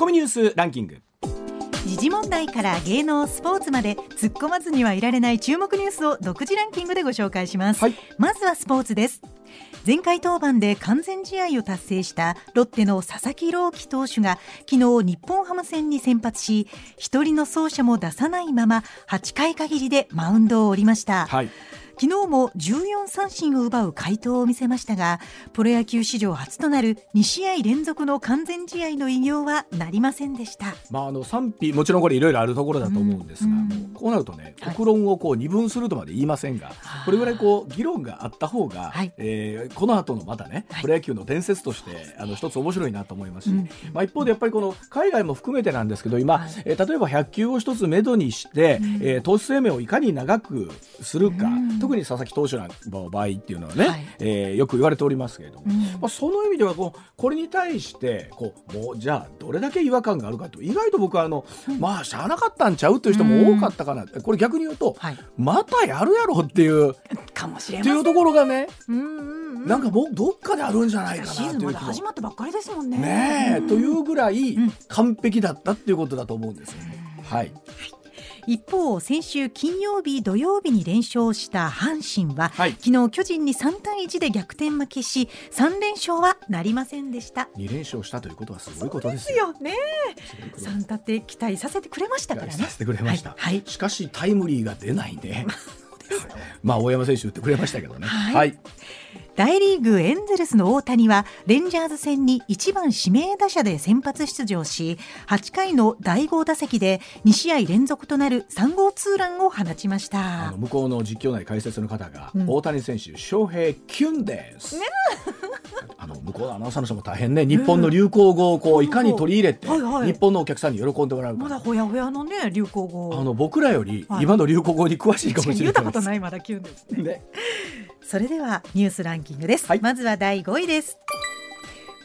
コミニュースランキング。時事問題から芸能スポーツまで突っ込まずにはいられない注目ニュースを独自ランキングでご紹介します、はい。まずはスポーツです。前回登板で完全試合を達成したロッテの佐々木朗希投手が昨日日本ハム戦に先発し一人の走者も出さないまま8回限りでマウンドを降りました、はい昨日も14三振を奪う快投を見せましたがプロ野球史上初となる2試合連続の完全試合の偉業はなりませんでした。まあ、あの賛否もちろんこれいろいろあるところだと思うんですが、うん。もうこうなるとねはい。国論をこう二分するとまで言いませんが、これぐらいこう議論があった方が、はい。えーこの後のまたね、はい。プロ野球の伝説としてあの一つ面白いなと思いますし、うん。まあ、一方でやっぱりこの海外も含めてなんですけど今、はい。えー例えば100球を一つめどにして、うん。えー投手生命をいかに長くするか、うん特に佐々木投手の場合っていうのはね、はい。えーよく言われておりますけれども、うん。まあ、その意味ではこうこれに対してこうもうじゃあどれだけ違和感があるかと意外と僕はあの、まあしゃあなかったんちゃうという人も多かったかな、これ逆に言うと、はい。またやるやろっていうっかもしれません。ていうところがね、うんうんうん。なんかもうどっかであるんじゃないかなシーズンまだ始まったばっかりですもんね。ねえ、うんというぐらいうん。完璧だったっていうことだと思うんですよね。はい、一方先週金曜日土曜日に連勝した阪神は、はい。昨日巨人に3対1で逆転負けし3連勝はなりませんでした。2連勝したということはすごいことですですよ。よね。すごいこと3立て期待させてくれましたからね。させてくれました、はい。はい。しかしタイムリーが出ないね。まあ大山選手言ってくれましたけどね。はい。はい、大リーグエンゼルスの大谷はレンジャーズ戦に1番指名打者で先発出場し8回の第5打席で2試合連続となる3号ツーランを放ちましあたの向こうの実況内解説の方が、うん。大谷選手翔平キュンです、あの向こうのアナウンサーの人も大変ね。日本の流行語をこういかに取り入れて、はいはい。日本のお客さんに喜んでもらうか。まだほやほやのね流行語あの僕らよりはい。今の流行語に詳しいかもしれない。言ったことないまだ急ですね。ねそれではニュースランキングです、はい。まずは第5位です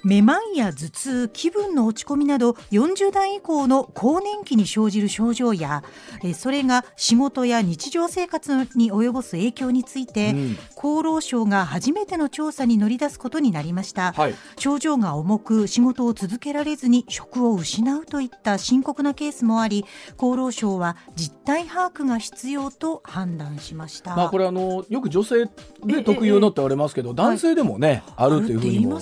めまいや頭痛気分の落ち込みなど40代以降の更年期に生じる症状やえそれが仕事や日常生活に及ぼす影響について、うん。厚労省が初めての調査に乗り出すことになりました、はい。症状が重く仕事を続けられずに職を失うといった深刻なケースもあり厚労省は実態把握が必要と判断しました、まあこれあのよく女性ええで特有のって言われますけど男性でもねあるっていうふうにも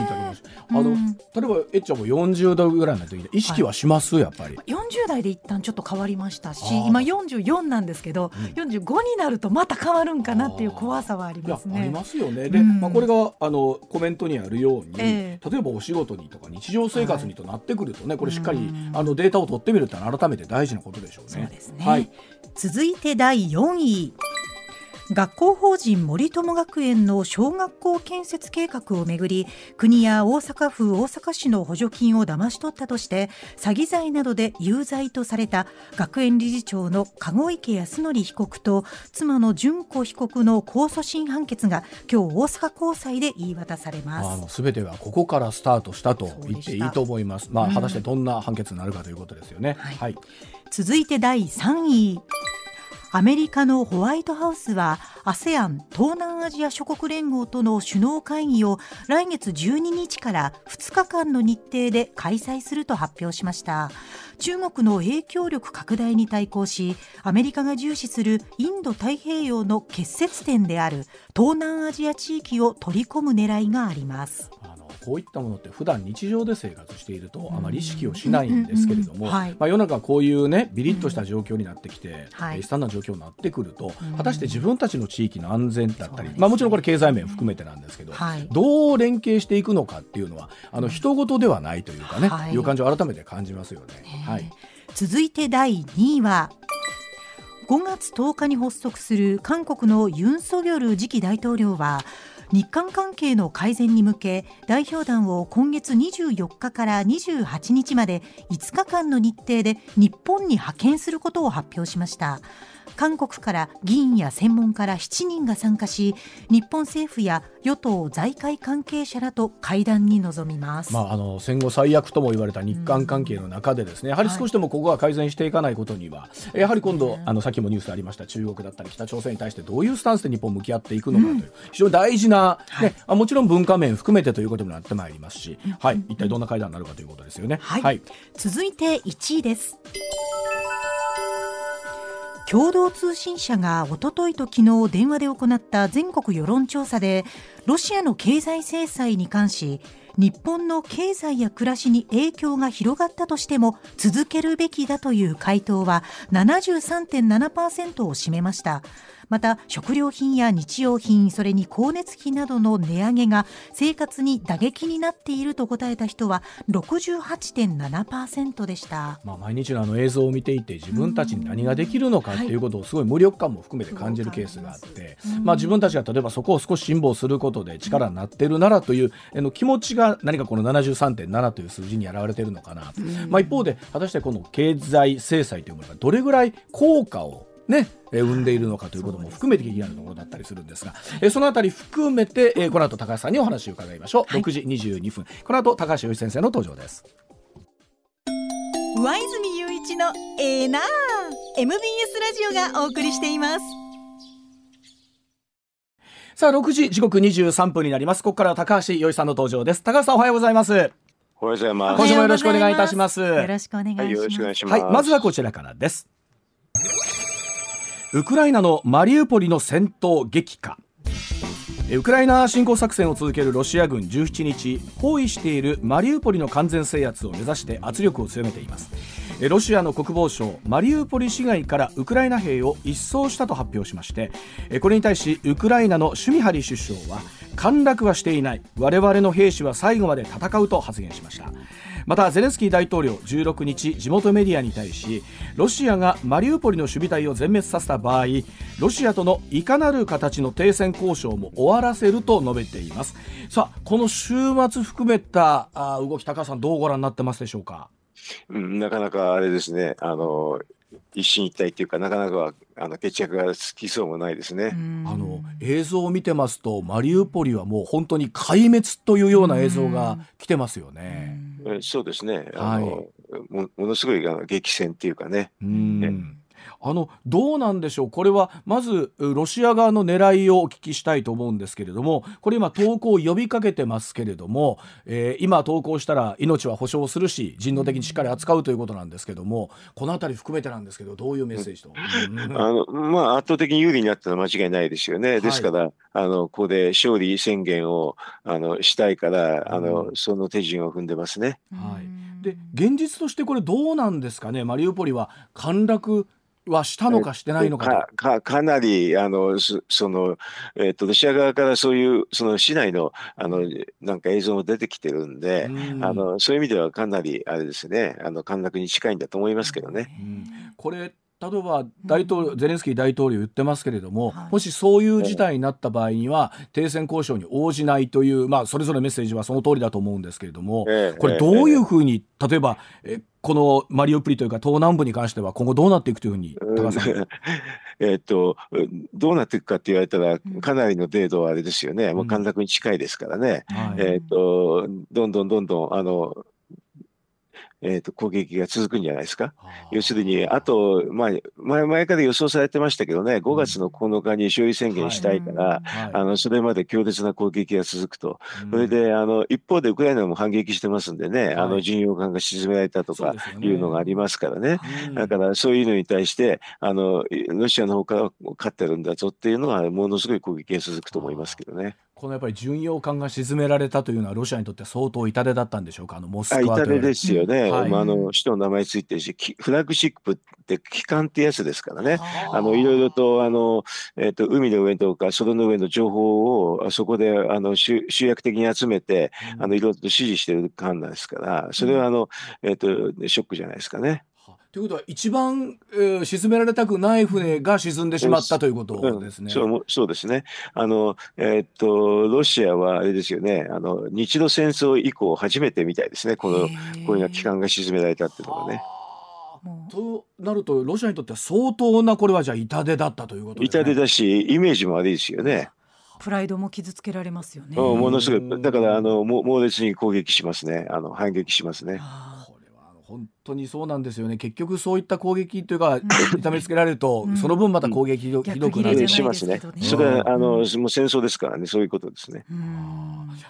いますあります。あのうん。例えばえっちゃんも40度ぐらいの時に意識はします？やっぱり。40代で一旦ちょっと変わりましたし今44なんですけど、45になるとまた変わるんかなっていう怖さはありますね。ありますよね。で、うん。まあ、これがあのコメントにあるように、え例えばお仕事にとか日常生活にとなってくるとね、これしっかりうん。あのデータを取ってみるって改めて大事なことでしょうね。そうね、はい、続いて第4位学校法人森友学園の小学校建設計画をめぐり国や大阪府大阪市の補助金を騙し取ったとして詐欺罪などで有罪とされた学園理事長の籠池康則被告と妻の純子被告の控訴審判決が今日大阪高裁で言い渡されます。あの全てはここからスタートしたと言っていいと思います。まあ、うん果たしてどんな判決になるかということですよね。はいはい、続いて第3位アメリカのホワイトハウスは ASEAN 東南アジア諸国連合との首脳会議を来月12日から2日間の日程で開催すると発表しました。中国の影響力拡大に対抗しアメリカが重視するインド太平洋の結節点である東南アジア地域を取り込む狙いがあります。こういったものって普段日常で生活しているとあまり意識をしないんですけれども、まあ、世の中こういうねビリッとした状況になってきて、悲惨な状況になってくると、うん。果たして自分たちの地域の安全だったり、まあ、もちろんこれ経済面含めてなんですけど、はい。どう連携していくのかっていうのはあの人事ではないというかね、はい。い、う感じを改めて感じますよね。はい。続いて第2位は5月10日に発足する韓国のユン・ソギョル次期大統領は日韓関係の改善に向け代表団を今月24日から28日まで5日間の日程で日本に派遣することを発表しました。韓国から議員や専門家ら7人が参加し日本政府や与党財界関係者らと会談に臨みます、まあ、あの戦後最悪とも言われた日韓関係の中でですね、やはり少しでもここが改善していかないことには、やはり今度、あのさっきもニュースでありました中国だったり北朝鮮に対してどういうスタンスで日本向き合っていくのかという、非常に大事なな、はい。ねあもちろん文化面含めてということになってまいりますし、はい、一体どんな会談になるかということですよね。はい。続いて1位です共同通信社がおとといと昨日電話で行った全国世論調査でロシアの経済制裁に関し日本の経済や暮らしに影響が広がったとしても続けるべきだという回答は73.7%を占めました。また食料品や日用品それに光熱費などの値上げが生活に打撃になっていると答えた人は68.7%でした。まあ、毎日のあの映像を見ていて自分たちに何ができるのかっていうことをすごい無力感も含めて感じるケースがあって、まあ、自分たちが例えばそこを少し辛抱することで力になってるならというあの気持ちが何かこの73.7という数字に表れてるのかなと、まあ、一方で果たしてこの経済制裁というものがどれぐらい効果をね、えー生んでいるのかということも含めて気になるところだったりするんですが、えーそのあたり含めて、えーこの後高橋さんにお話を伺いましょう、はい。6時22分。この後高橋洋一先生の登場です。上泉雄一のエーナー。MBS ラジオがお送りしています。さあ6時時刻23分になります。ここからは高橋洋一さんの登場です。高橋さんおはようございます。おはようございます。今週もよろしくお願いいたします。よろしくお願いします、はい、よろしくお願いします。はいまずはこちらからですウクライナのマリウポリの戦闘激化。ウクライナ侵攻作戦を続けるロシア軍17日包囲しているマリウポリの完全制圧を目指して圧力を強めています。ロシアの国防省マリウポリ市街からウクライナ兵を一掃したと発表しましてこれに対しウクライナのシュミハリ首相は陥落はしていない。我々の兵士は最後まで戦うと発言しました。またゼレンスキー大統領16日地元メディアに対しロシアがマリウポリの守備隊を全滅させた場合ロシアとのいかなる形の停戦交渉も終わらせると述べています。さあこの週末含めた動き高橋さんどうご覧になってますでしょうか、なかなかあれですね、あの、一進一退っていうか、なかなかあの決着がつきそうもないですね。あの映像を見てますとマリウポリはもう本当に壊滅というような映像が来てますよね。えそうですね。あの、もものすごいあの激戦っていうかね。うんあのどうなんでしょう、これはまずロシア側の狙いをお聞きしたいと思うんですけれども、これ今、投降を呼びかけてますけれども、えー今、投降したら命は保証するし、人道的にしっかり扱うということなんですけども、このあたり含めてなんですけど、どういうメッセージと？うん。あの、まあ、圧倒的に有利になったのは間違いないですよね。ですから、あの、ここで勝利宣言を、あの、したいから、あうのん、その手順を踏んでますね。はい。で現実としてこれ、どうなんですかね、マリウポリは陥落はしたのかしてないのかと。かかかなりあのそその、えっとロシア側からそういうその市内のあのなんか映像も出てきてるんで、うん。あのそういう意味ではかなりあれですねあの陥落に近いんだと思いますけどね。うん。これ例えば大統領ゼレンスキー大統領言ってますけれども、はい。もしそういう事態になった場合には停戦交渉に応じないという、まあ、それぞれメッセージはその通りだと思うんですけれども、ええ。これどういうふうに例えばえこのマリウポリというか東南部に関しては今後どうなっていくというふうに高橋さん。えっとどうなっていくかって言われたらんかなりの程度はあれですよね、もう陥落に近いですからね。はい。えっとどんどんどんどんあのえっと攻撃が続くんじゃないですか。要するに、あと、まあ、前前から予想されてましたけどね、5月の9日に勝利宣言したいから、はい。あのそれまで強烈な攻撃が続くと、うん。それであの一方でウクライナも反撃してますんでね、あはい。の巡洋艦が沈められたとかいうのがありますからね。うん。だからそういうのに対してあの、ロシアの方から勝ってるんだぞっていうのは、ものすごい攻撃が続くと思いますけどね。このやっぱり巡洋艦が沈められたというのはロシアにとって相当痛手だったんでしょうか？あのモスあクワという。痛手ですよね、はい。まあ、あの首都の名前ついてるし、きフラッグシップって機関ってやつですからね。あのいろいろとあの、えっと海の上とか空の上の情報をそこであの集集約的に集めて、あのいろいろと指示している艦なんですから、それはあの、えっとショックじゃないですかね。はということは一番、えー沈められたくない船が沈んでしまったということですね。そうもそうですね。あの、えっと、ロシアはあれですよね、あの、日露戦争以降初めてみたいですね、この、こういうような機関が沈められたっていうのがね。はあもうとなるとロシアにとっては相当なこれはじゃあ痛手だったということですね。痛手だし、イメージも悪いですよね。プライドも傷つけられますよね。うんものすごうんい、だから、あの、も猛烈に攻撃しますね。あの、反撃しますね。あこれはあの本当にそうなんですよね。結局そういった攻撃というか、痛めつけられると、その分また攻撃ひど,、ひどくなる。しますね。それはあのもう戦争ですからね。そういうことですね。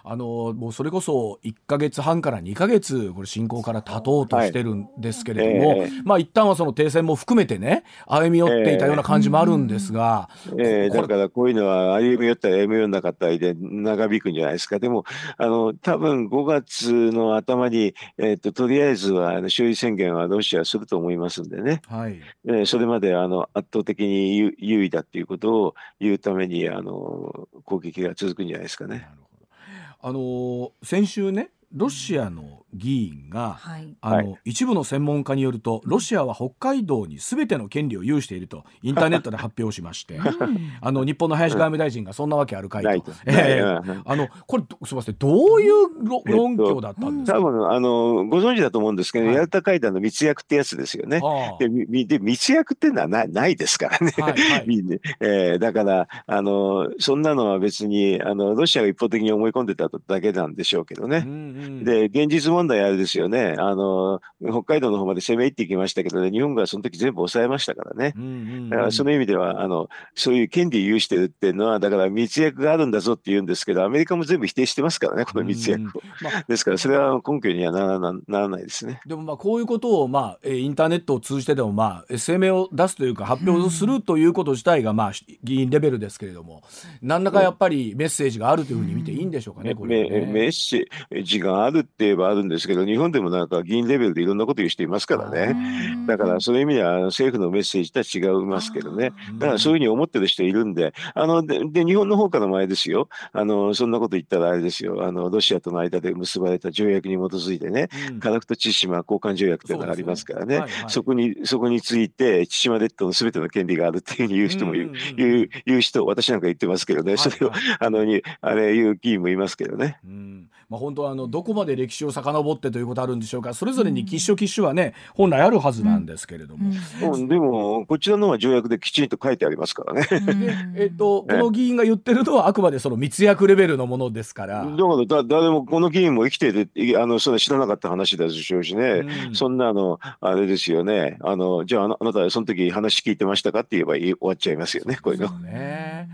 あのもうそれこそ1か月半から2か月これ侵攻から経とうとしてるんですけれども、はいえ。ー、まあ一旦はその停戦も含めてね歩み寄っていたような感じもあるんですが、えー、えー、だからこういうのは歩み寄ったり歩み寄んなかったりで長引くんじゃないですか。でもあの多分5月の頭に、えーと、とりあえずは勝利宣言はロシアすると思いますんでね、はい。えー、それまであの圧倒的に優位だっていうことを言うためにあの攻撃が続くんじゃないですかね。あの先週ねロシアの議員が、はい、あの、はい、一部の専門家によるとロシアは北海道にすべての権利を有しているとインターネットで発表しましてあの日本の林外務大臣がそんなわけあるかいと、えー、あのこれすみませんどういう論拠だったんですか、えっと、多分あのご存知だと思うんですけど、はい、ヤルタ会談の密約ってやつですよね。でで密約っていうのはないないですからね。はいはい、えー、だからあのそんなのは別にあのロシアが一方的に思い込んでただけなんでしょうけどね。うんうん。で、現実問題あれですよね。あの、北海道の方まで攻め入っていきましたけどね、日本がその時全部抑えましたからね。だからその意味では、あの、そういう権利有してるっていうのは、だから密約があるんだぞって言うんですけど、アメリカも全部否定してますからね、この密約を。まあ、ですから、それは根拠にはならなならないですね。でもまあ、こういうことを、まあ、インターネットを通じてでも、まあ、声明を出すというか、発表するということ自体が、まあ、議員レベルですけれども、何らかやっぱりメッセージがあるというふうに見ていいんでしょうかね、これ、ね、メッセージがあるって言えばあるんですけど、日本でもなんか議員レベルでいろんなこと言う人いますからね。だからそういう意味では政府のメッセージとは違いますけどね。だからそういうふうに思ってる人いるんで、あのでで日本の方からもあれですよ、あのそんなこと言ったらあれですよ、あのロシアとの間で結ばれた条約に基づいてね、科学と千島交換条約というのがありますからね、そ、ね。はいはい、そこにそこについて千島列島のすべての権利があるっていうふうに言う人もいる、言う言う人、私なんか言ってますけどね、それを、はいはい、あのにあれ言う議員もいますけどね。うん。まあ、本当はあのどこまで歴史を遡ってということあるんでしょうか。それぞれに吉書吉書はね本来あるはずなんですけれども、うん、でもこちらのは条約できちんと書いてありますからね。えっとこの議員が言ってるのはあくまでその密約レベルのものですから。だからだ誰もこの議員も生きててあのそれ知らなかった話でしょうしね、うん、そんなのあれですよね。あのじゃああなたその時話聞いてましたかって言えば終わっちゃいますよねこういうの。ね。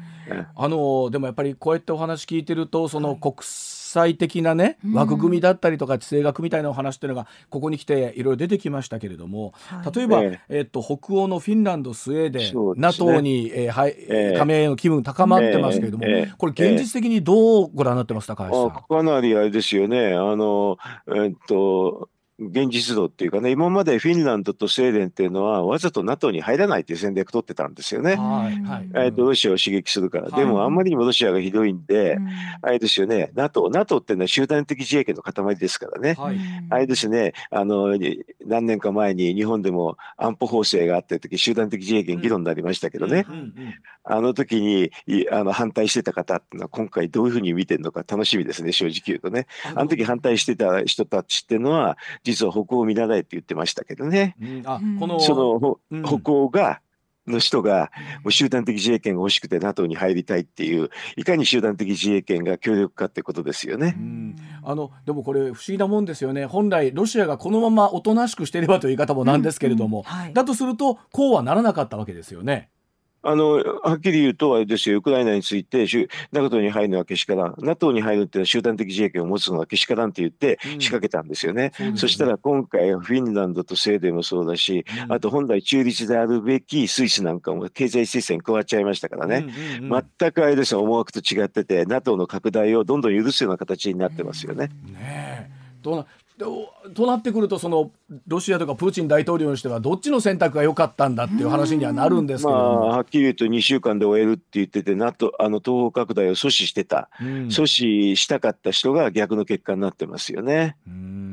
あのでもやっぱりこうやってお話聞いてるとその国際的なね枠組みだったりとか地政学みたいなお話っていうのがここに来ていろいろ出てきましたけれども、例えば、えっと北欧のフィンランドスウェーデン、ね、NATO に、えーはいえー、加盟の気分高まってますけれども、これ現実的にどうご覧になってますか、高橋さん？かなりあれですよね。あの、えっと現実度っていうかね、今までフィンランドとスウェーデンっていうのは、わざと NATO に入らないっていう戦略取ってたんですよね。はいはい、えー、とロシアを刺激するから。でも、あんまりにもロシアがひどいんで、あれですよね、NATO、NATO っていうのは集団的自衛権の塊ですからね。はい、あれですね、あの、何年か前に日本でも安保法制があった時、集団的自衛権議論になりましたけどね。あの時にあの反対してた方っていうのは、今回どういうふうに見てるのか楽しみですね、正直言うとね。あの時反対してた人たちっていうのは、実は北欧見習えって言ってましたけどね。うん、あこのその、うん、北欧がの人がもう集団的自衛権が欲しくて NATO に入りたいっていういかに集団的自衛権が強力かってことですよね。あのでもこれ不思議なもんですよね。本来ロシアがこのままおとなしくしていればという言い方もなんですけれども、うん。はい、だとするとこうはならなかったわけですよね。あの、はっきり言うと、あれですよ、ウクライナについて、NATO に入るのはけしからん。NATO に入るっていうのは集団的自衛権を持つのはけしからんって言って仕掛けたんですよね。うん、そしたら今回、フィンランドとスウェーデンもそうだし、うん、あと本来中立であるべきスイスなんかも経済制裁に加わっちゃいましたからね。うんうんうん、全くあれですよ、思惑と違ってて、NATO の拡大をどんどん許すような形になってますよね。ねどうとなってくるとそのロシアとかプーチン大統領にしてはどっちの選択が良かったんだっていう話にはなるんですけど、まあ、はっきり言うと2週間で終えるって言ってて NATO あの東方拡大を阻止してた、うん、阻止したかった人が逆の結果になってますよね。うん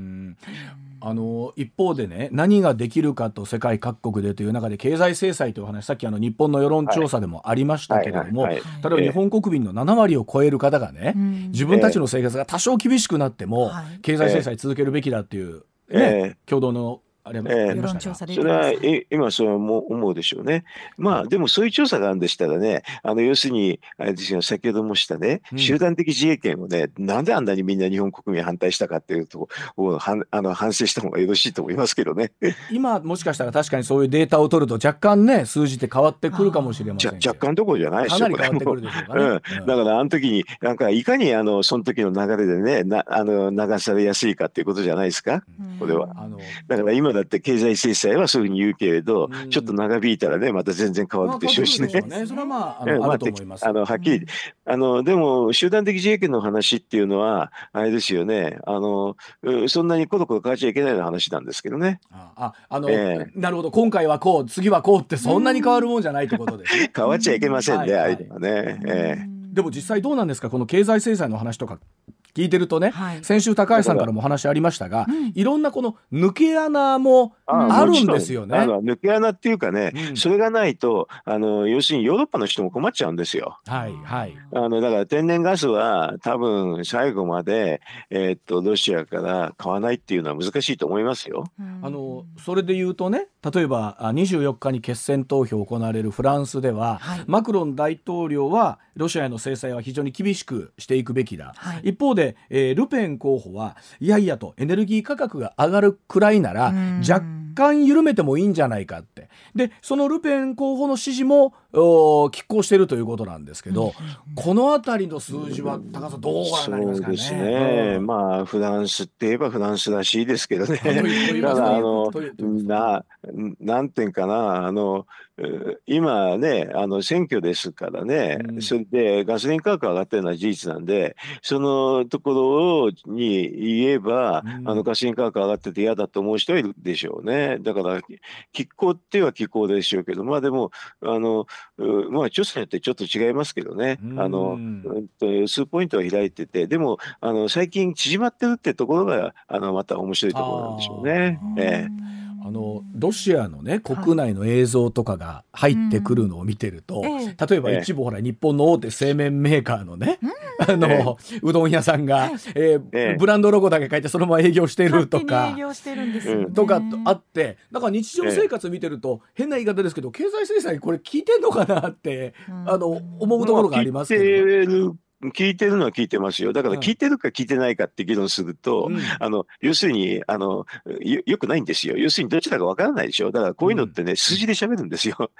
あの一方でね何ができるかと世界各国でという中で経済制裁という話さっきあの日本の世論調査でもありましたけれども、例えば日本国民の7割を超える方がね、自分たちの生活が多少厳しくなっても、経済制裁続けるべきだっていう、ね共同のありええ。世調査出てますそれは、え今そう思うでしょうね。まあ、でもそういう調査があるんでしたらね、あの、要するに、あれですよ、先ほどもしたね、うん。集団的自衛権をね、なんであんなにみんな日本国民反対したかっていうとこをはんあの反省した方がよろしいと思いますけどね。今もしかしたら確かにそういうデータを取ると若干ね数字って変わってくるかもしれまじせん若干どころじゃないでか。なり変わってくるでしょうかね。うん、うん。だからあの時になんかいかにあのその時の流れでねなあの流されやすいかっていうことじゃないですか？これは。あのだから今だって経済制裁はそういうふうに言うけれど、うん。ちょっと長引いたらねまた全然変わるでしょうしね。まあはまああのはっきり、あのでも集団的自衛権の話っていうのはあれですよね。あのうそんなにコロコロ変わっちゃいけないような話なんですけどね。あああの、えなるほど。今回はこう次はこうってそんなに変わるもんじゃないってことですね。変わっちゃいけませんね、うん。ああいうのはね。ええ。でも実際どうなんですか？この経済制裁の話とか聞いてるとね、はい。先週高橋さんからもお話ありましたが、うん。いろんなこの抜け穴もあるんですよね。抜け穴っていうかね、うん。それがないとあの要するにヨーロッパの人も困っちゃうんですよ。はいはい。あのだから天然ガスは多分最後まで、えーっとロシアから買わないっていうのは難しいと思いますよ。あのそれで言うとね例えばあ24日に決選投票行われるフランスでは、はい。マクロン大統領はロシアへの制裁は非常に厳しくしていくべきだ、はい。一方で、えールペン候補はいやいやとエネルギー価格が上がるくらいならうん若干緩めてもいいんじゃないかってでそのルペン候補の支持もお拮抗しているということなんですけど、この辺りの数字は高橋さんどうご覧になりますかね？そうですね、うんまあフランスって言えばフランスらしいですけどね。というというだあのななんていうかなあのう今ねあの選挙ですからね、うん。それでガソリン価格上がってるのは事実なんでそのところに言えば、うん。あのガソリン価格上がってて嫌だと思う人はいるでしょうね。だから拮抗っては拮抗でしょうけどまあでもあのうまあ調査によってちょっと違いますけどね、うん。あの数ポイントは開いててでもあの最近縮まってるってところがあのまた面白いところなんでしょうね。ええあのロシアのね国内の映像とかが入ってくるのを見てると、ええ。例えばええ。一部ほら日本の大手製麺メーカーのね、あの、えうどん屋さんが、はい。えーええ。ブランドロゴだけ書いてそのまま営業してるとかに営業してるんです。とかあってだから日常生活見てると、変な言い方ですけど経済制裁これ効いてんのかなって、うん。あの思うところがありますけど、聞いてる聞いてるのは聞いてますよ。だからうん。聞いてるか聞いてないかって議論すると、うん。あの要するにあのよよくないんですよ。要するにどちらかわからないでしょ。だからこういうのってね、数字で喋るんですよ。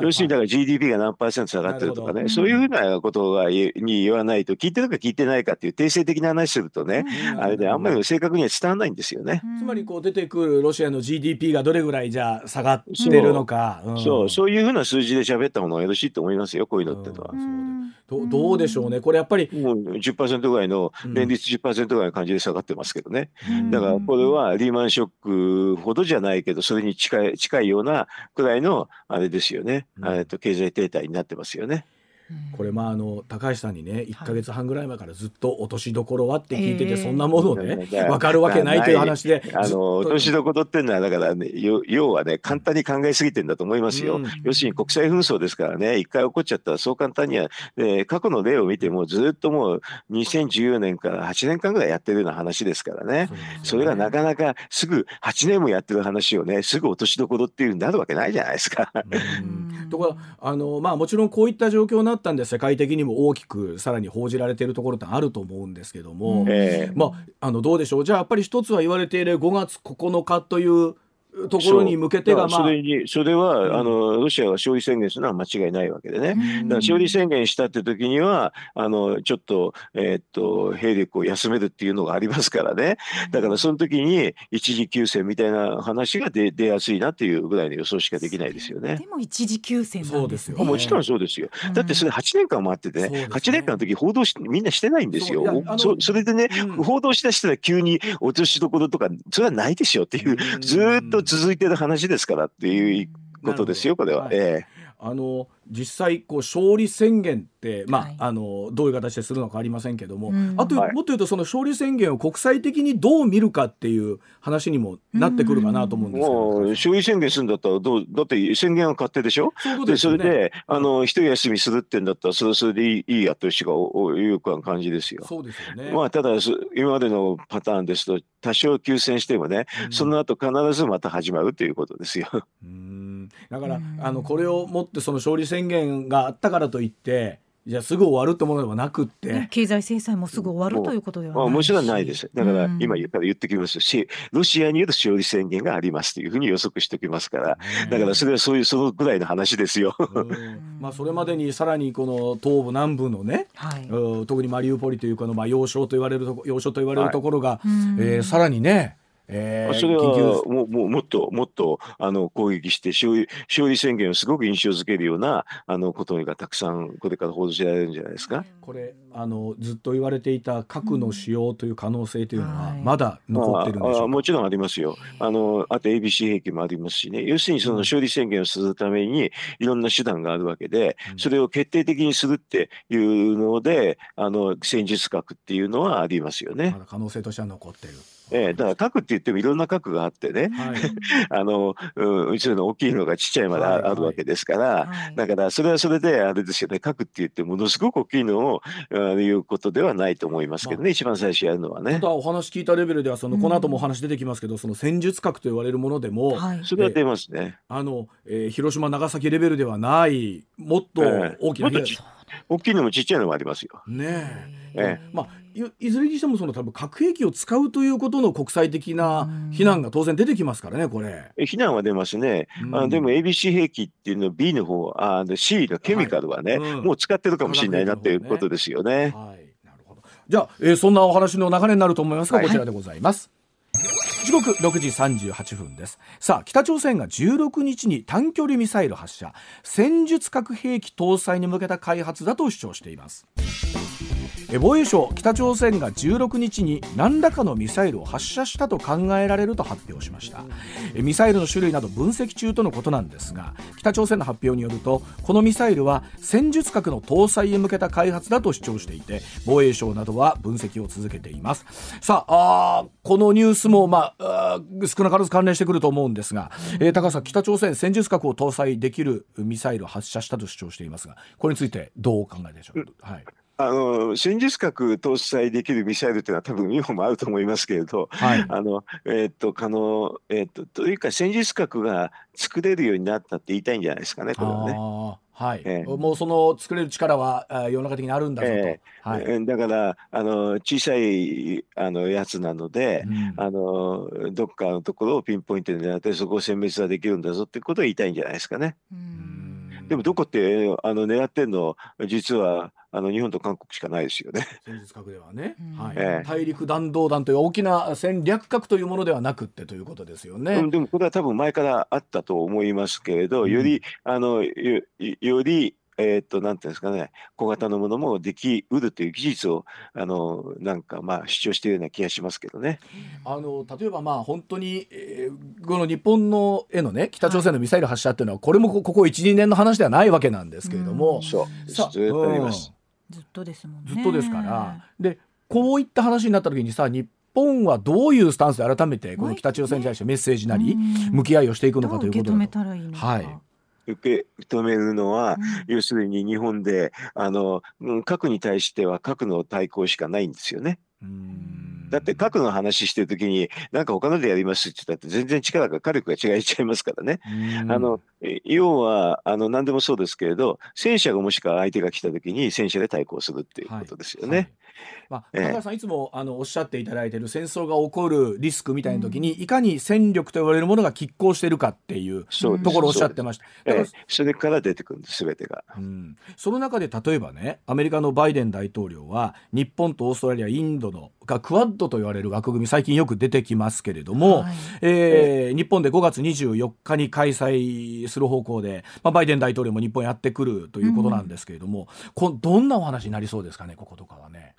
要するにだはから GDP が何パーセント下がってるとかね、そういうふうなことがに言わないと、聞いてるか聞いてないかっていう定性的な話するとね、いあれであんまり正確には伝わらないんですよね。つまりこう出てくるロシアの GDP がどれぐらいじゃあ下がってるのか、ん。そう、そういうふうな数字で喋った方がよろしいと思いますよ、こういうのってのは。う。うんどどうでしょうね。これやっぱり。もう10%ぐらいの、うん。年率10%ぐらいの感じで下がってますけどね。うん。だからこれはリーマンショックほどじゃないけど、それに近い近いようなくらいのあれですよね、うん。えっと経済停滞になってますよね。これまああの高橋さんにね1か月半ぐらい前からずっと落としどころはって聞いてて、ええ。そんなものをね分かるわけないという話であの落としどころっていうのは、だからね、よ要はね、簡単に考えすぎてんだと思いますよ。うん。要するに国際紛争ですからね、一回起こっちゃったらそう簡単には、で過去の例を見ても、ずっともう2014年から8年間ぐらいやってるような話ですからね。それがなかなかすぐ8年もやってる話をね、すぐ落としどころっていうになるわけないじゃないですか。うんところがあの、まあ、もちろんこういった状況になったんで世界的にも大きくさらに報じられているところってあると思うんですけども、うん。ええまあ、あのどうでしょう？じゃあやっぱり一つは言われている5月9日というところに向けてがまあそれにそれは、うん。あのロシアが勝利宣言するのは間違いないわけでね。うん。だから勝利宣言したって時にはあのちょっと,、えーっと兵力を休めるっていうのがありますからね。だからその時に一時休戦みたいな話が出出やすいなっていうぐらいの予想しかできないですよね。でも一時休戦なんですね。そうですよ。もちろんそうですよ。うん。だってそれ8年間もあっててね、ね。8年間の時報道しみんなしてないんですよ。そそそれでね、うん。報道しだしたら急に落としどころとか、それはないでしょっていう、うん。ずーっと続いてる話ですからっていうことですよ、これは。はいえ。あの実際こう勝利宣言って、まあはいあのどういう形でするのかありませんけども、うんあと、はいもっと言うとその勝利宣言を国際的にどう見るかっていう話にもなってくるかなと思うんですけど、もう勝利宣言するんだったらどうだって宣言は勝手でしょ？そうでですよね。それであの一休みするってんだったらそれはそれでいいいいやという人が多いいう感じですよ。そうですよね。まあただそ今までのパターンですと多少休戦してもね、うんその後必ずまた始まるということですよ。うんだから、うん。あのこれをもってその勝利宣言があったからといってじゃあすぐ終わるってものではなくって、ね経済制裁もすぐ終わるということではないし。まあもちろんないです。だからうん。今言ったら言ってきますし、ロシアによる勝利宣言がありますというふうに予測しておきますから、だからそれはそういうそのぐらいの話ですよ。うん。まあそれまでにさらにこの東部南部のね、はい。うん特にマリウポリというかのまあ要衝と言われるとこ要衝と言われるところが、うんえーさらにね、えーそれはもうもうもっともっとあの攻撃して勝利勝利宣言をすごく印象づけるようなあのことがたくさんこれから報じられるんじゃないですか？これあのずっと言われていた核の使用という可能性というのははいまだ残ってるんでしょうか、ああもちろんありますよ。あのあと ABC 兵器もありますしね。要するにその勝利宣言をするためにいろんな手段があるわけで、うんそれを決定的にするっていうので、あの戦術核っていうのはありますよねま。だ可能性としては残ってる。ええ、だから核って言ってもいろんな核があってね、はい、あの、うん、うちの大きいのがちっちゃいまではいはい。ああるわけですから、はい。だからそれはそれであれですよね、核って言ってものすごく大きいのをあいうことではないと思いますけどね、一番最初やるのはね。た。だお話聞いたレベルではそのこの後もお話出てきますけど、その戦術核と言われるものでも、はい。それは出ますね。あの、えー広島長崎レベルではないもっとええ。大きな被害もっとち大きいのもちっちゃいのもありますよ。ねええまあ、いいずれにしてもその多分核兵器を使うということの国際的な非難が当然出てきますからねこれ。え非難は出ますね。あでも ABC 兵器っていうの B の方、あで C のケミカルはね、はいうんもう使ってるかもしれないなっていうことですよね。はい、なるほど。じゃあ、えーそんなお話の流れになると思いますが、はいこちらでございます。時刻6時38分です。さあ北朝鮮が16日に短距離ミサイル発射。戦術核兵器搭載に向けた開発だと主張しています。防衛省北朝鮮が16日に何らかのミサイルを発射したと考えられると発表しました。えミサイルの種類など分析中とのことなんですが北朝鮮の発表によるとこのミサイルは戦術核の搭載へ向けた開発だと主張していて防衛省などは分析を続けています。さあこのニュースも、まあ、少なからず関連してくると思うんですが、えー高橋さん北朝鮮戦術核を搭載できるミサイルを発射したと主張していますがこれについてどうお考えでしょう、はいあの戦術核搭載できるミサイルっていうのは多分日本もあると思いますけれど、はい。あのえーっと可能えーっとというか戦術核が作れるようになったって言いたいんじゃないですかねこれはね。はい、ええもうその作れる力は世の中的にあるんだぞと、えはい、えーだからあの小さいあのやつなので、うん。あのどっかのところをピンポイントで狙ってそこを殲滅はできるんだぞってことを言いたいんじゃないですかね。うん。でもどこってあの狙ってんの？実はあの日本と韓国しかないですよね。戦術核ではね、うん。はい。ええ。大陸弾道弾という大きな戦略核というものではなくってということですよね。うん、でもこれは多分前からあったと思いますけれど、うん。よりあのよよりえーっとなんていうんですかね。小型のものもできうるという技術をあのなんかまあ主張しているような気がしますけどね。あの例えばまあ本当に、えーこの日本のへのね北朝鮮のミサイル発射っていうのはこれもこここ12年の話ではないわけなんですけれども、うんそう。さずっとあります。ずっとですもんね。ずっとですから、でこういった話になった時にさ日本はどういうスタンスで改めてこの北朝鮮に対してメッセージなりうん。向き合いをしていくのかということどう受け止めだとたらいいのか。はい。受け止めるのは、うん。要するに日本であのうん核に対しては核の対抗しかないんですよね。うんだって核の話してる時になんか他のでやりますって言ったって全然力が火力が違いちゃいますからね。うんあのえ要はあの何でもそうですけれど戦車がもしくは相手が来た時に戦車で対抗するっていうことですよね。はいまあ、ええ。高橋さんいつもあのおっしゃっていただいている戦争が起こるリスクみたいな時に、いかに戦力と言われるものが拮抗しているかっていうところをおっしゃってました。だからええ。それから出てくるんです全てが。うん、その中で例えばねアメリカのバイデン大統領は日本とオーストラリアインドのがクワッドと言われる枠組み最近よく出てきますけれども、はい。えー日本で5月24日に開催する方向で、まあ、バイデン大統領も日本やってくるということなんですけれども、こどんなお話になりそうですかねこことかはね。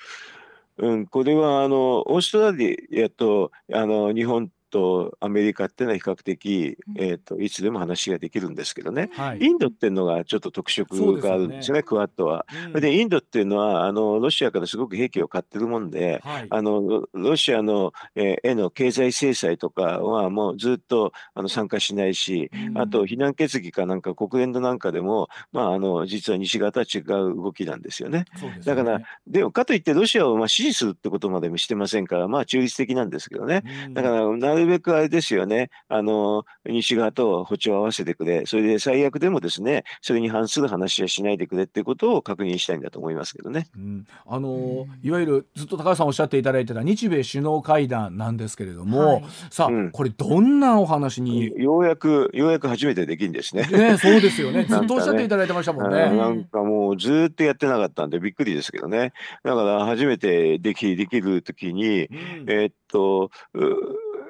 うん、これはあのオーストラリアとあの日本とアメリカっていうのは比較的、えー、といつでも話ができるんですけどね、はい。インドっていうのがちょっと特色があるんですよね、クワッドは。うん。で、インドっていうのは、あの、ロシアからすごく兵器を買ってるもんで、はい。あの、ロロシアの、えーへの経済制裁とかはもうずっとあの参加しないし、うん。あと非難決議かなんか国連のなんかでも、まあ、あの、実は西側とは違う動きなんですよね。ね。だから、でもかといってロシアをまあ支持するってことまでもしてませんから、まあ中立的なんですけどね。うん。だから、なるべくあれですよね、あの、西側と歩調を合わせてくれ、それで最悪でもですね、それに反する話はしないでくれっていうことを確認したいんだと思いますけどね。うん。あのーいわゆるずっと高橋さんおっしゃっていただいてた日米首脳会談なんですけれども、はい。さあ、うん。これどんなお話に、ようやく、ようやく初めてできるんですね。ね、そうですよ ね。ずっとおっしゃっていただいてましたもんね。なんかもうずーっとやってなかったんでびっくりですけどね。だから初めてできできるときに、うん。えーっと、う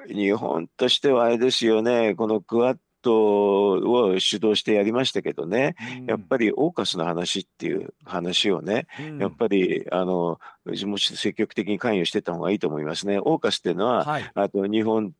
日本としてはあれですよね、このクワッドを主導してやりましたけどね、やっぱりオーカスの話っていう話をね、うん。やっぱりあのもし積極的に関与してた方がいいと思いますね。オーカスっていうのは、はい。あと日本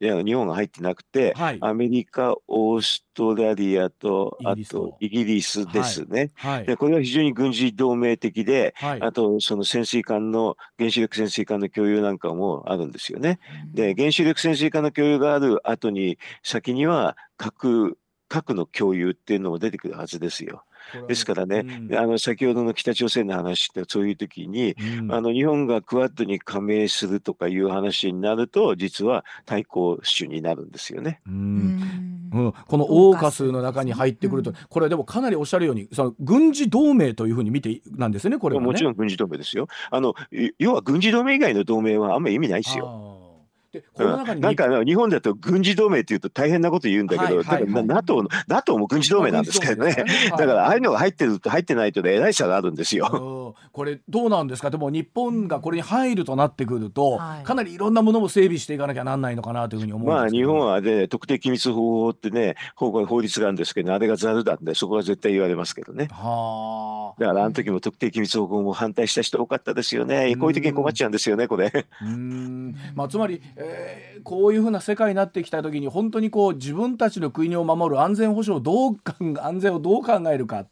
日本が入ってなくて、はいアメリカ、オーストラリアと、あととイギリスですね。はいでこれは非常に軍事同盟的で、はいあとその潜水艦の原子力潜水艦の共有なんかもあるんですよね。で原子力潜水艦の共有がある後に先には核核の共有っていうのも出てくるはずですよ。ですからね、うんあの先ほどの北朝鮮の話ってそういう時に、うんあの日本がクワッドに加盟するとかいう話になると実は対抗種になるんですよね。ううんんうん、このオーカスの中に入ってくると、うんこれでもかなりおっしゃるようにその軍事同盟というふうに見ていなんですよねこれはね。もちろん軍事同盟ですよ。あのい要は軍事同盟以外の同盟はあんまり意味ないですよ。でこの中にうん。なんか日本だと軍事同盟っていうと大変なこと言うんだけど、はいはいはい。NATO の NATO も軍事同盟なんですけどね。だからああいうのが入ってると入ってないとでえらい差があるんですよ。うんこれどうなんですか？でも日本がこれに入るとなってくると、はい。かなりいろんなものも整備していかなきゃなんないのかなというふうに思うんまあ日本はね特定機密保護法ってね法法律があるんですけど、あれがざるなんでそこは絶対言われますけどね。はあ。だからあの時も特定機密保護法も反対した人多かったですよね。こういう時に困っちゃうんですよねこれ。うーん。まあ、つまり、えーこういうふうな世界になってきた時に本当にこう自分たちの国を守る安全保障をどう安全をどう考えるか。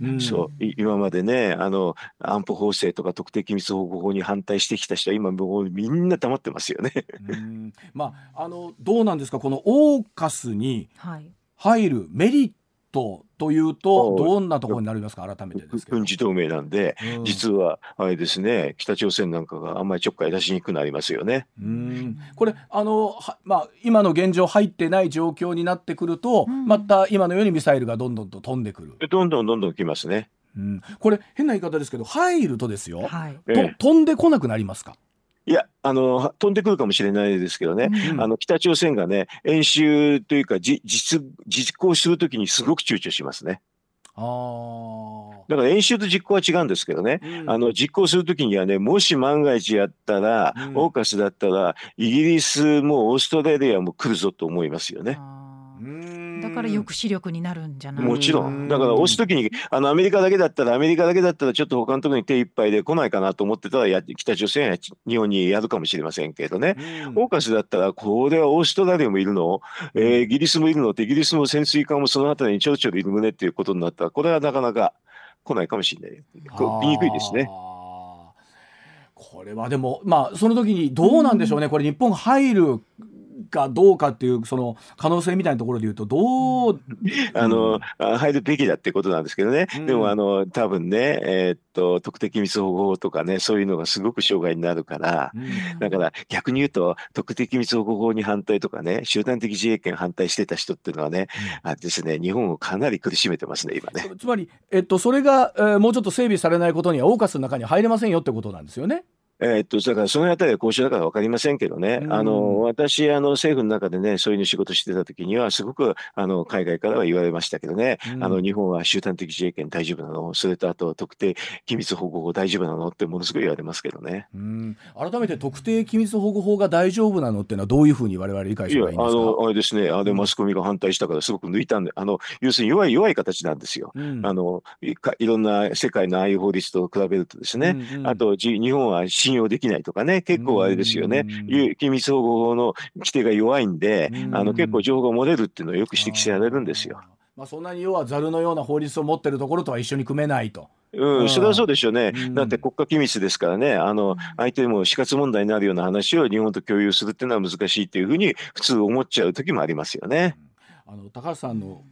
うんそうい今までねあの安保法制とか特定機密保護法に反対してきた人は今もうみんな黙ってますよね。うんまああのどうなんですか？このオーカスにはい入るメリットというとおどんなところになりますか？改めてですけど。軍事同盟なんで、うん実はあれですね北朝鮮なんかがあんまりちょっかい出しにくくなりますよね。うんこれあのはまあ今の現状入ってない状況になってくると、うんまた今のようにミサイルがどんどんと飛んでくる。でどんどんどんどん来ますね。うん、これ変な言い方ですけど入るとですよ、はい飛んでこなくなりますか？いやあの飛んでくるかもしれないですけどね、うんあの北朝鮮がね演習というかじ実実行するときにすごく躊躇しますね。あーだから演習と実行は違うんですけどね。うんあの実行するときにはね、もし万が一やったら、うんオーカスだったら、イギリスもオーストラリアも来るぞと思いますよね。から抑止力になるんじゃない？もちろうん。ん。だから押すときに、あのアメリカだけだったら、アメリカだけだったら、ちょっと他のところに手一杯で来ないかなと思ってたらや、北朝鮮や日本にやるかもしれませんけどね。うん。オーカスだったら、これはオーストラリアもいるの、えーイギリスもいるの？って、イギリスも潜水艦もそのあたりにちょろちょろいるねっていうことになったら、これはなかなか来ないかもしれない。こう言いにくいですね。これはでもまあその時にどうなんでしょうね、これ日本が入るかどうかっていうその可能性みたいなところで言うとどう、あの、あ入るべきだってことなんですけどね。うんでも、あの、多分ね、えーっと、特定機密保護法とかね、そういうのがすごく障害になるから、うんだから逆に言うと、特定機密保護法に反対とかね、集団的自衛権反対してた人っていうのはね、あですね、日本をかなり苦しめてますね、今ね。つまり、えっと、それが、えーもうちょっと整備されないことにはオーカスの中には入れませんよってことなんですよね。えーっと、だからそのあたりは交渉だから分かりませんけどね、うん。あの、私、あの、政府の中でね、そういうの仕事してた時には、すごく、あの、海外からは言われましたけどね、うん。あの、日本は集団的自衛権大丈夫なの？それとあと、特定機密保護法大丈夫なの？ってものすごい言われますけどね。うん。改めて特定機密保護法が大丈夫なのっていうのはどういうふうに我々理解いや、あすればいいんですかの、あれですね、あれうん。マスコミが反対したからすごく抜いたんで、あの、要するに弱い、弱い形なんですよ。うん。あの、いかいろんな世界のああいう法律と比べるとですね、うんうん。あとじ日本は支信用できないとかね、結構あれですよね、機密保護法の規定が弱いんで、あの結構情報が漏れるっていうのをよく指摘されるんですよ。まあ、そんなに要はざるのような法律を持ってるところとは一緒に組めないと。うん、それはそうでしょうね、うん、だって国家機密ですからね、あの相手も死活問題になるような話を日本と共有するっていうのは難しいっていうふうに、普通思っちゃう時もありますよね。あの高橋さんの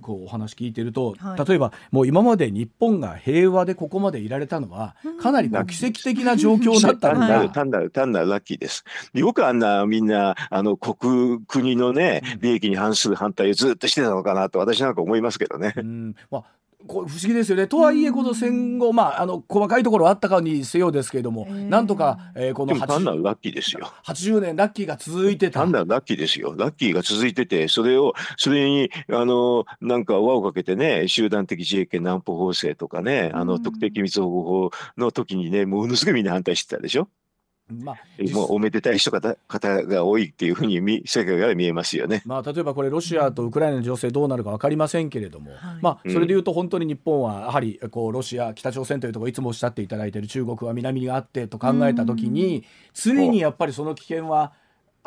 こうお話聞いてると、はい、例えばもう今まで日本が平和でここまでいられたのはかなりこう奇跡的な状況だったんだ 単なる単なるラッキーです。よくあんなみんなあの国国のね利益に反する反対をずっとしてたのかなと私なんか思いますけどね。うん。まあこ不思議ですよね。とはいえこの戦後、まあ、あの細かいところはあったかにせよですけれども、なんとか、えー、この単なるラッキーですよ。80年ラッキーが続いてた。単なるラッキーですよ。ラッキーが続いててそれをそれにあのなんか輪をかけてね集団的自衛権南方法制とかねあの特定機密保護法の時にねものすごいみんな反対してたでしょまあ、もうおめでたい人方方が多いっていうふうに見世界から見えますよね、まあ、例えばこれロシアとウクライナの情勢どうなるか分かりませんけれども、はい、まあ、それでいうと本当に日本はやはりこうロシア北朝鮮というところいつもおっしゃっていただいている中国は南にあってと考えた時に常にやっぱりその危険は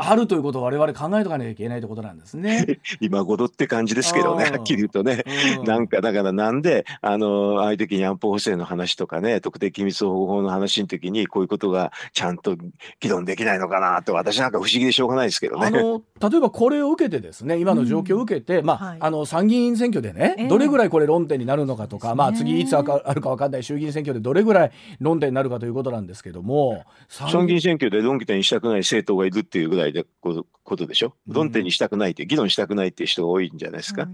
あるということを我々考えとかなきゃいけないということなんですね。今頃って感じですけどね、はっきり言うとね。うん、なんか、だからなんで、あの、ああいう時に安保法制の話とかね、特定機密保護法の話の時に、こういうことがちゃんと議論できないのかなと、私なんか不思議でしょうがないですけどね。あの、例えばこれを受けてですね、今の状況を受けて、うん、まあ、はい、あの、参議院選挙でね、えー、どれぐらいこれ論点になるのかとか、まあ、次いつあるか分かんない衆議院選挙でどれぐらい論点になるかということなんですけども、参議院選挙で論点にしたくない政党がいるっていうぐらいで、こうことでしょ、う論点にしたくないって議論したくないっていう人が多いんじゃないですか？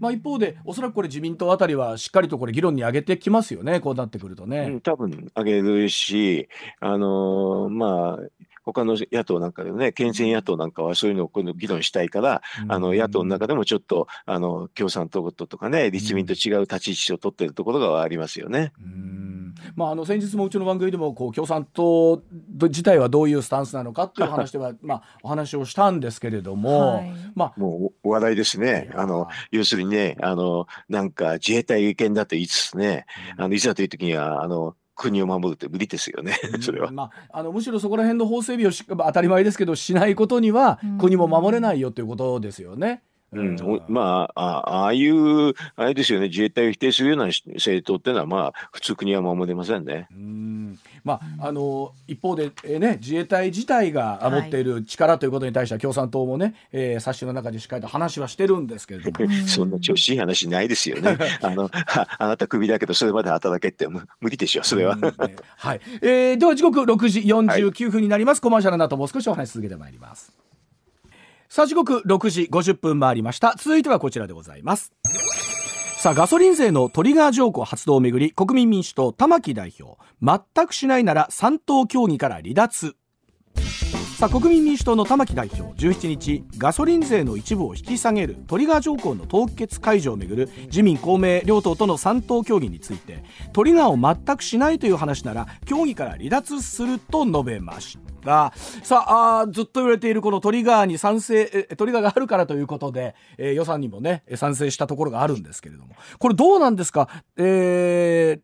まあ、一方でおそらくこれ自民党あたりはしっかりとこれ議論に上げてきますよねこうなってくるとね。うん、多分上げるしあのー、まあ他の野党なんかでもね、県選野党なんかはそういうのを今度議論したいから、あの野党の中でもちょっとあの共産党とかね、立民と違う立ち位置を取ってるところがありますよね。うん。まあ、あの先日もうちの番組でもこう共産党自体はどういうスタンスなのかっていう話では まあお話をしたんですけれども、はい、まあもう話題ですね。あの要するにねあのなんか自衛隊権だと言いつつね、あのいざという時にはあの国を守るって無理ですよね、それは。まあ、あのむしろそこら辺の法整備をし、まあ、当たり前ですけどしないことには国も守れないよということですよね。うん、まあ、あああいう、あれですよね、自衛隊を否定するような政党っていうのは、まあ、普通国は守れませんね。うんまあ、あの一方で、えーね、自衛隊自体が持っている力ということに対しては、共産党もね、えー、冊子の中でしっかりと話はしてるんですけれども。そんな調子いい話ないですよね。あの あなたクビだけど、それまで働けって無理でしょ、それは。はいえー、では時刻6時49分になります、はい、コマーシャルの後もう少しお話し続けてまいります。さあ時刻6時50分回りました。続いてはこちらでございます。さあガソリン税のトリガー条項発動をめぐり国民民主党玉木代表。全くしないなら3党協議から離脱。さあ国民民主党の玉木代表17日ガソリン税の一部を引き下げるトリガー条項の凍結解除をめぐる自民公明両党との3党協議についてトリガーを全くしないという話なら協議から離脱すると述べました。がさあずっと言われているこのトリガーに賛成トリガーがあるからということで、えー、予算にもね賛成したところがあるんですけれども。これどうなんですか、えー、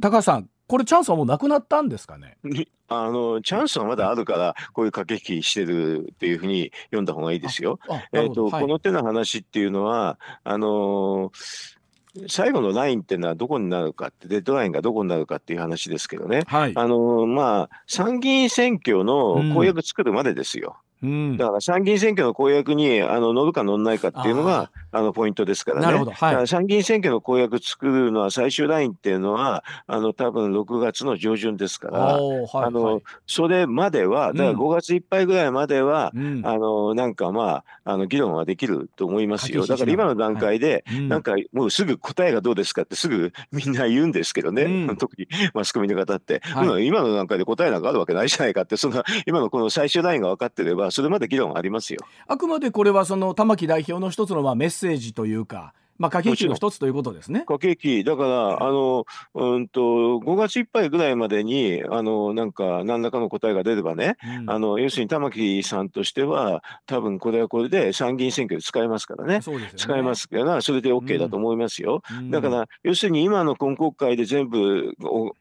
高橋さんこれチャンスはもうなくなったんですかね？あのチャンスはまだあるからこういう駆け引きしてるっていうふうに読んだ方がいいですよ。えーと、はい、この手の話っていうのはあのー最後のラインっていうのはどこになるかって、デッドラインがどこになるかっていう話ですけどね、はい、あのまあ、参議院選挙の公約作るまでですよ。うん、だから参議院選挙の公約にあの乗るか乗らないかっていうのがあのポイントですからね。なるほど。はい、参議院選挙の公約作るのは最終ラインっていうのはあの多分6月の上旬ですから、はいあのそれまではだから5月いっぱいぐらいまでは、うん、あのなんかまああの議論はできると思いますよ。だから今の段階で、はい。うん、なんかもうすぐ答えがどうですかってすぐみんな言うんですけどね、うん、特にマスコミの方って、はい、今の段階で答えなんかあるわけないじゃないかってその今のこの最終ラインが分かってればそれまで議論ありますよ。あくまでこれはその玉木代表の一つのまあメッセージというか。まあ、駆け引きの一つということですね。駆け引き、だから、あの、うんと、5月いっぱいぐらいまでに、あの、なんか、何らかの答えが出ればね、うん、あの、要するに玉木さんとしては、多分これはこれで参議院選挙で使えますからね。ね使えますから、それで OK だと思いますよ。うん、だから、要するに今の今国会で全部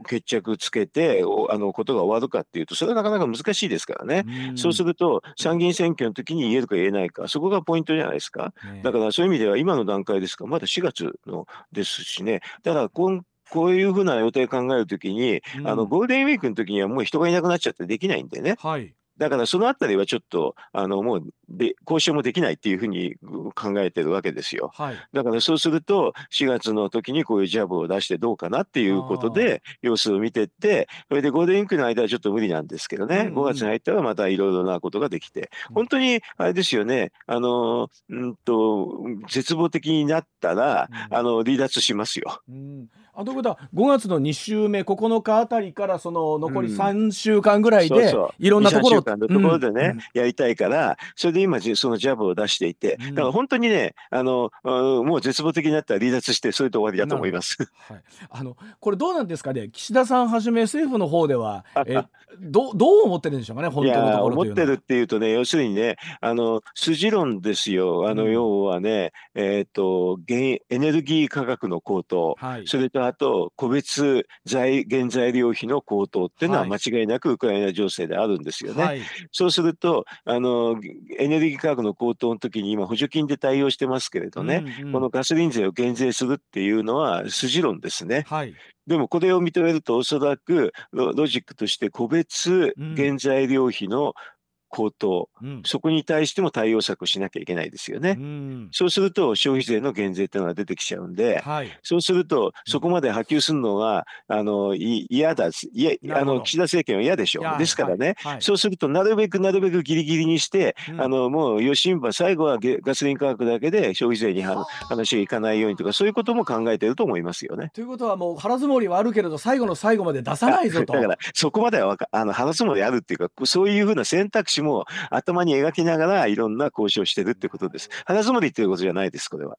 決着つけて、あの、ことが終わるかっていうと、それはなかなか難しいですからね。うん、そうすると、参議院選挙の時に言えるか言えないか、そこがポイントじゃないですか。ね、だからそういう意味では、今の段階ですから、まだ4月のですしね。だから今こういうふうな予定考えるときに、うん、あのゴールデンウィークの時にはもう人がいなくなっちゃってできないんでね。はい、だからそのあたりはちょっと、あの、もうで、交渉もできないっていうふうに考えてるわけですよ。はい、だからそうすると、4月の時にこういうジャブを出してどうかなっていうことで、様子を見てって、それでゴールデンウィークの間はちょっと無理なんですけどね、うんうん、5月に入ったらまたいろいろなことができて、本当に、あれですよね、あの、うんと、絶望的になったら、うん、あの、離脱しますよ。うんあということは5月の2週目9日あたりからその残り3週間ぐらいでいろんなところ、うん、そうそうのところでね、うん、やりたいからそれで今そのジャブを出していてだから本当にねあのもう絶望的になったら離脱してそれで終わりだと思います。はい、あのこれどうなんですかね？岸田さんはじめ政府の方ではえどどう思ってるんでしょうかね？本当のところ思ってるっていうとね要するにねあの筋論ですよ。あの、要はねえっ、ー、とエネルギー価格の高騰、はい、それとあと、個別材原材料費の高騰っていうのは間違いなくウクライナ情勢であるんですよね。はい、そうするとあの、エネルギー価格の高騰の時に今、補助金で対応してますけれどね、うんうん、このガソリン税を減税するっていうのは筋論ですね。はい、でもこれを認めるとおそらくロジックとして個別原材料費の高騰、うん、そこに対しても対応策をしなきゃいけないですよね。うん、そうすると消費税の減税っていうのが出てきちゃうんで、はい、そうするとそこまで波及するのはあの嫌だいやあの岸田政権は嫌でしょう。ですからね、はいはい、そうするとなるべくなるべくギリギリにして、うん、あのもう余震波最後はガソリン価格だけで消費税に話がいかないようにとかそういうことも考えてると思いますよね。ということはもう腹積もりはあるけれど最後の最後まで出さないぞと。だからそこまではあの腹積もりあるっていうかそういうふうな選択肢も頭に描きながらいろんな交渉をしてるってことです。鼻積もりっていうことじゃないです、これは。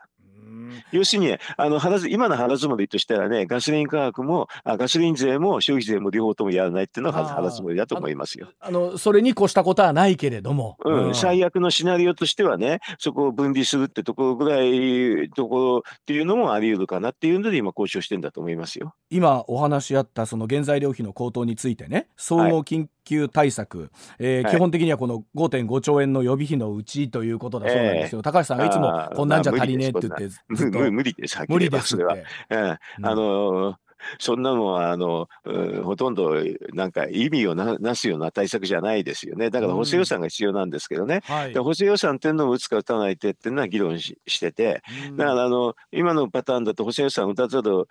要するに、あの腹今の腹積もりとしてはね、ガソリン価格も、あガソリン税も消費税も両方ともやらないっていうのが腹積もりだと思いますよ。あのそれに越したことはないけれども、うん、最悪のシナリオとしてはね、そこを分離するってところぐらいところっていうのもあり得るかなっていうので今交渉してんだと思いますよ。今お話しあったその原材料費の高騰についてね、総合緊急対策、はい、えーはい、基本的にはこの5.5兆円の予備費のうちということだそうなんですよ。えー、高橋さんがいつもこんなんじゃ足りねえって言ってずっと。無理です、無理ですそれは。うん、あのそんなのはあの、ほとんどなんか意味をなすような対策じゃないですよね。だから補正予算が必要なんですけどね。うんはい、補正予算っていうのを打つか打たないってっていうのは議論ししてて、だからあの今のパターンだと補正予算を打たざるを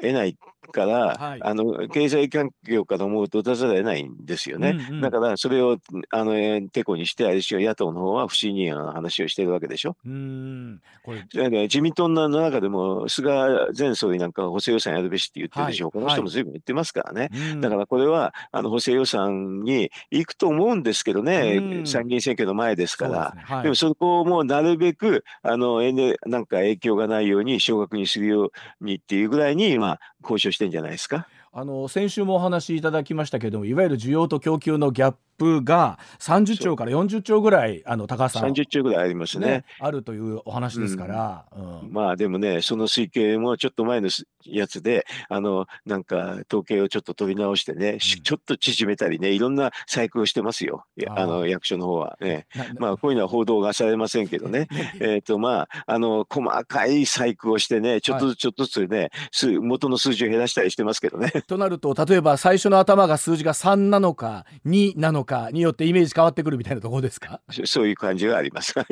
得ないから、はい、あの経済環境から思うと打たざるを得ないんですよね。うんうん、だからそれをあのてこにしてあれしよ野党の方は不信任な話をしてるわけでしょ。うん。これ。自民党の中でも菅前総理なんか補正予算やるべしって言ってるでしょう、はい、この人も随分言ってますからね、はい、だからこれはあの補正予算に行くと思うんですけどね、参議院選挙の前ですから、でね。はい、でもそこをもうなるべくあのなんか影響がないように少額にするようにっていうぐらいに今交渉してんじゃないですか？あの先週もお話しいただきましたけどもいわゆる需要と供給のギャップが30兆から40兆ぐらいあの高さ。30兆ぐらいありますね、ね、あるというお話ですから、うん。うん、まあでもねその推計もちょっと前のやつであのなんか統計をちょっと取り直してね、うん、ちょっと縮めたりねいろんな細工をしてますよ。あの役所の方は。ねまあこういうのは報道がされませんけどね。えっとまああの細かい細工をしてねちょっとずつちょっとずつね、はい、元の数字を減らしたりしてますけどね。となると例えば最初の頭が数字が3なのか2なのかによってイメージ変わってくるみたいなところですか？そういう感じがあります。は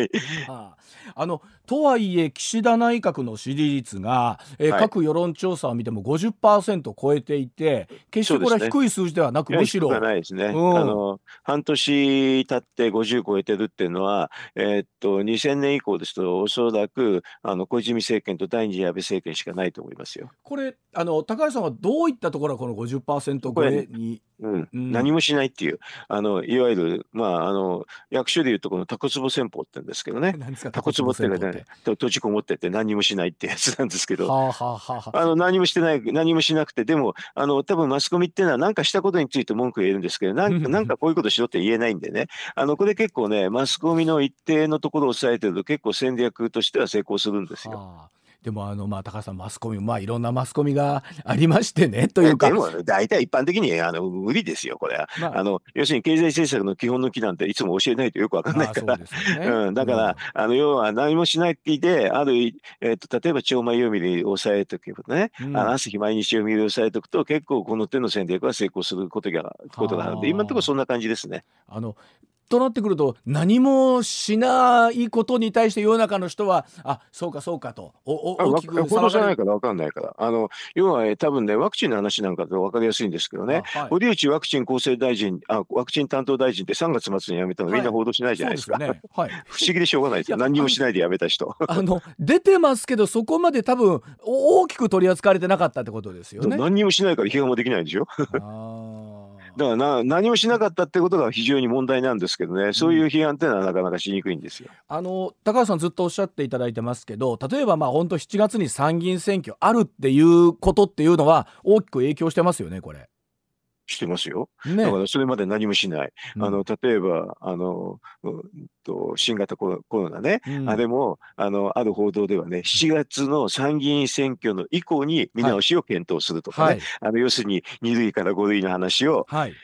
あ、あのとはいえ岸田内閣の支持率が、えー、はい、各世論調査を見ても50%超えていて決してこれは低い数字ではなく、ね、むしろ。ないですね、うん、あの半年経って50超えてるっていうのは、えー、っと2000年以降ですとおそらくあの小泉政権と第二次安倍政権しかないと思いますよ。これあの高橋さんはどういったところがこの50%超えに、うん、うん、何もしないっていうあののいわゆる、まあ、あの役所でいうとこのタコツボ戦法って言うんですけどね。タコツボってね閉じこもってて何もしないってやつなんですけど、はあはあはあ、あ。の何もしてない何もしなくてでもあの多分マスコミっていうのは何かしたことについて文句言えるんですけどなんかなんかこういうことしろって言えないんでね。あのこれ結構ねマスコミの一定のところを抑えてると結構戦略としては成功するんですよ。はあでもあのまあ高橋さんマスコミまあいろんなマスコミが ありましてねというか。でも大体一般的にあの無理ですよこれは、まあ、あの要するに経済政策の基本の木なんていつも教えないとよくわかんないから、ね、うん、だから、うん、あの要は何もしないである、えーと、例えば超前読みで抑えておけばね、うん、あの朝日毎日読みで抑えておくと結構この手の戦略は成功することがことがあるんで今のところそんな感じですね。あのとなってくると何もしないことに対して世の中の人はあそうかそうかとおお大きく報道じゃないから分かんないから。あの要は、多分ねワクチンの話なんかで分かりやすいんですけどね、はい、堀内ワクチン厚生大臣あワクチン担当大臣って3月末に辞めたの、みんな報道しないじゃないですか、ね。はい、不思議でしょうがないですよ。何にもしないで辞めた人。あの出てますけどそこまで多分大きく取り扱われてなかったってことですよね。何にもしないから批判もできないんでしょだからな何もしなかったってことが非常に問題なんですけどね、そういう批判っていうのはなかなかしにくいんですよ。あの高橋さんずっとおっしゃっていただいてますけど例えばまあ本当7月に参議院選挙あるっていうことっていうのは大きく影響してますよねこれ。してますよ。ね、だからそれまで何もしない。うん、あの例えばあの、うん、と新型コロナね、うん、あれもあのある報道ではね7月の参議院選挙の以降に見直しを検討するとかね、はい、あの要するに2類から5類の話を、はい、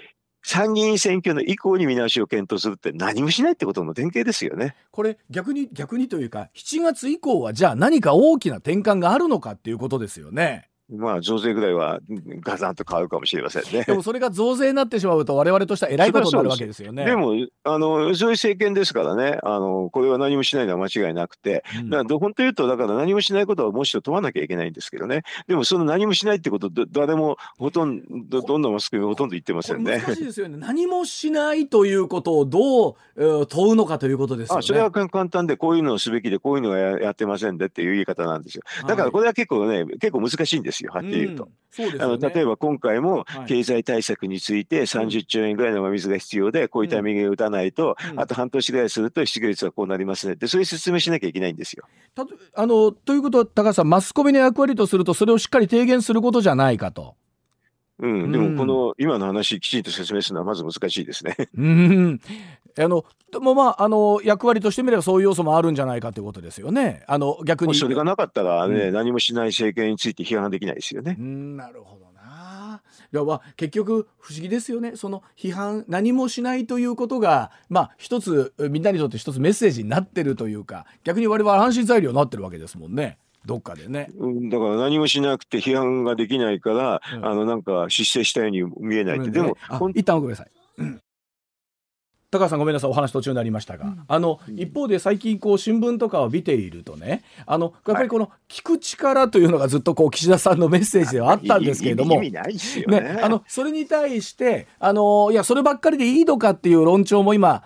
参議院選挙の以降に見直しを検討するって何もしないってことの典型ですよね。これ逆に逆にというか7月以降はじゃあ何か大きな転換があるのかっていうことですよね。まあ増税ぐらいはガザンと変わるかもしれませんね。でもそれが増税になってしまうと我々としてはえらいことになるわけですよね。でもあのそういう政権ですからねあのこれは何もしないのは間違いなくて、うん、だから本当言うとだから何もしないことはもう一度問わなきゃいけないんですけどねでもその何もしないってこと誰もほとんどどんなマスコミほとんど言ってませんね。難しいですよね何もしないということをどう、えー、問うのかということですよね。あそれは簡単でこういうのをすべきでこういうのはやってませんでっていう言い方なんですよ。だからこれは結構ね結構難しいんですよはっきり言うと。うん。そうです、ね、あの例えば今回も経済対策について30兆円ぐらいの真水が必要で、こういうタイミングで打たないと、うん、あと半年ぐらいすると失業率はこうなりますね。ってそういう説明しなきゃいけないんですよ。あのということは高橋さんマスコミの役割とするとそれをしっかり提言することじゃないかと。うん、でもこの今の話きちんと説明するのはまず難しいですね。うん、あのでもまああの役割としてみればそういう要素もあるんじゃないかということですよね。あの逆にそれがなかったらね、うん、何もしない政権について批判できないですよね。うん、なるほどな。いやまあ結局不思議ですよね。その批判何もしないということがまあ一つみんなにとって一つメッセージになってるというか逆に我々は安心材料になってるわけですもんね。どっかでね、うん、だから何もしなくて批判ができないから、うん、あのなんか失勢したように見えないって、でも一旦ごめんなさい、うん高橋さんごめんなさいお話途中になりましたが、うん、あの一方で最近こう新聞とかを見ているとねあのやっぱりこの聞く力というのがずっとこう岸田さんのメッセージではあったんですけれども、ね、あのそれに対してあのいやそればっかりでいいのかっていう論調も今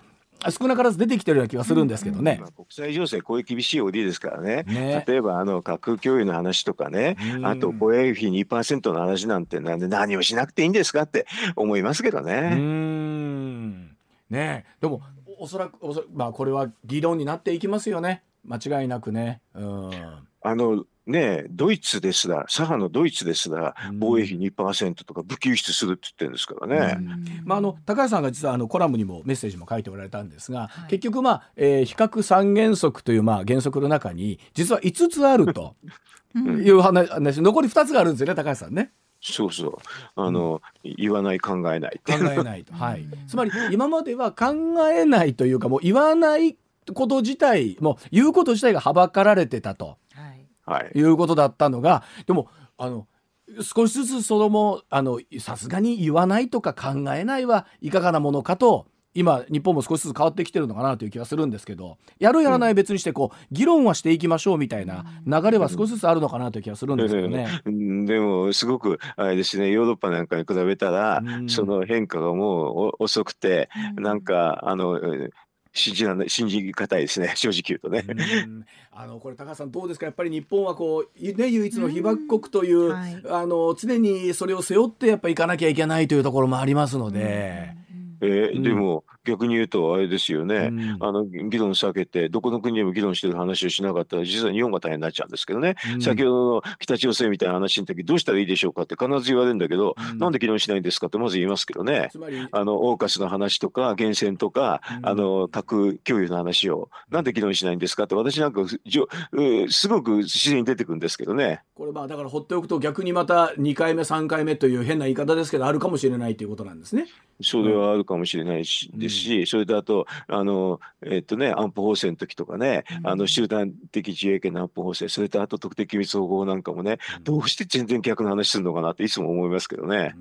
少なからず出てきてるような気がするんですけどね。国際情勢こういう厳しい OD ですからね。ね。例えばあの核共有の話とかね、あと防衛費2%の話なんてなんで何もしなくていいんですかって思いますけどね。うんねでもおそらくおそまあこれは議論になっていきますよね。間違いなくね。うんあのねドイツですら左派のドイツですら防衛費2%とか武器輸出するって言ってるんですからね。まあ、あの高橋さんが実はあのコラムにもメッセージも書いておられたんですが、はい、結局、まあえー、比較三原則というまあ原則の中に実は5つあるという話、残り2つがあるんですよね高橋さんね。そうそう。あの、うん、言わない考えない考えないと、はい、つまり今までは考えないというかもう言わないこと自体もう言うこと自体がはばかられてたと。はい、いうことだったのがでもあの少しずつそのもあのさすがに言わないとか考えないはいかがなものかと今日本も少しずつ変わってきてるのかなという気がするんですけどやるやらない別にしてこう、議論はしていきましょうみたいな流れは少しずつあるのかなという気がするんですけどね。うん、でもすごくあれですねヨーロッパなんかに比べたら、その変化がもう遅くて、なんかあの信じらない信じがたいですね 正直言うとね。あのこれ高橋さんどうですか？やっぱり日本はこう、ね、唯一の被爆国という、はい、あの常にそれを背負ってやっぱいかなきゃいけないというところもありますので。えー、でも逆に言うとあれですよね、うん、あの議論避けてどこの国でも議論してる話をしなかったら実は日本が大変になっちゃうんですけどね、うん、先ほどの北朝鮮みたいな話の時どうしたらいいでしょうかって必ず言われるんだけど、うん、なんで議論しないんですかってまず言いますけどね。あのオーカスの話とか源泉とか、あの核共有の話をなんで議論しないんですかって私なんかじょすごく自然に出てくるんですけどね。これまあだから放っておくと逆にまた2回目3回目という変な言い方ですけどあるかもしれないということなんですね。それはあるかもしれないし、うん、ですし、それとあとあの、えっとね、安保法制の時とかね、うん、あの集団的自衛権の安保法制それとあと特定機密保護法なんかもね、うん、どうして全然逆の話するのかなっていつも思いますけどね。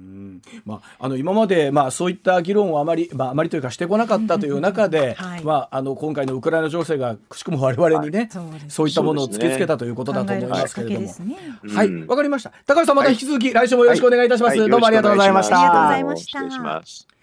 まあ、あの今まで、まあ、そういった議論をあまり、まあ、あまりというかしてこなかったという中で、はい、まあ、あの今回のウクライナ情勢がくしくも我々にね、はい、そういったものを突きつけたということだと思いますけれども。はい、わ、かりました。高橋さんまた引き続き、来週もよろしくお願いいたします。どうもありがとうございました。ありがとうございました。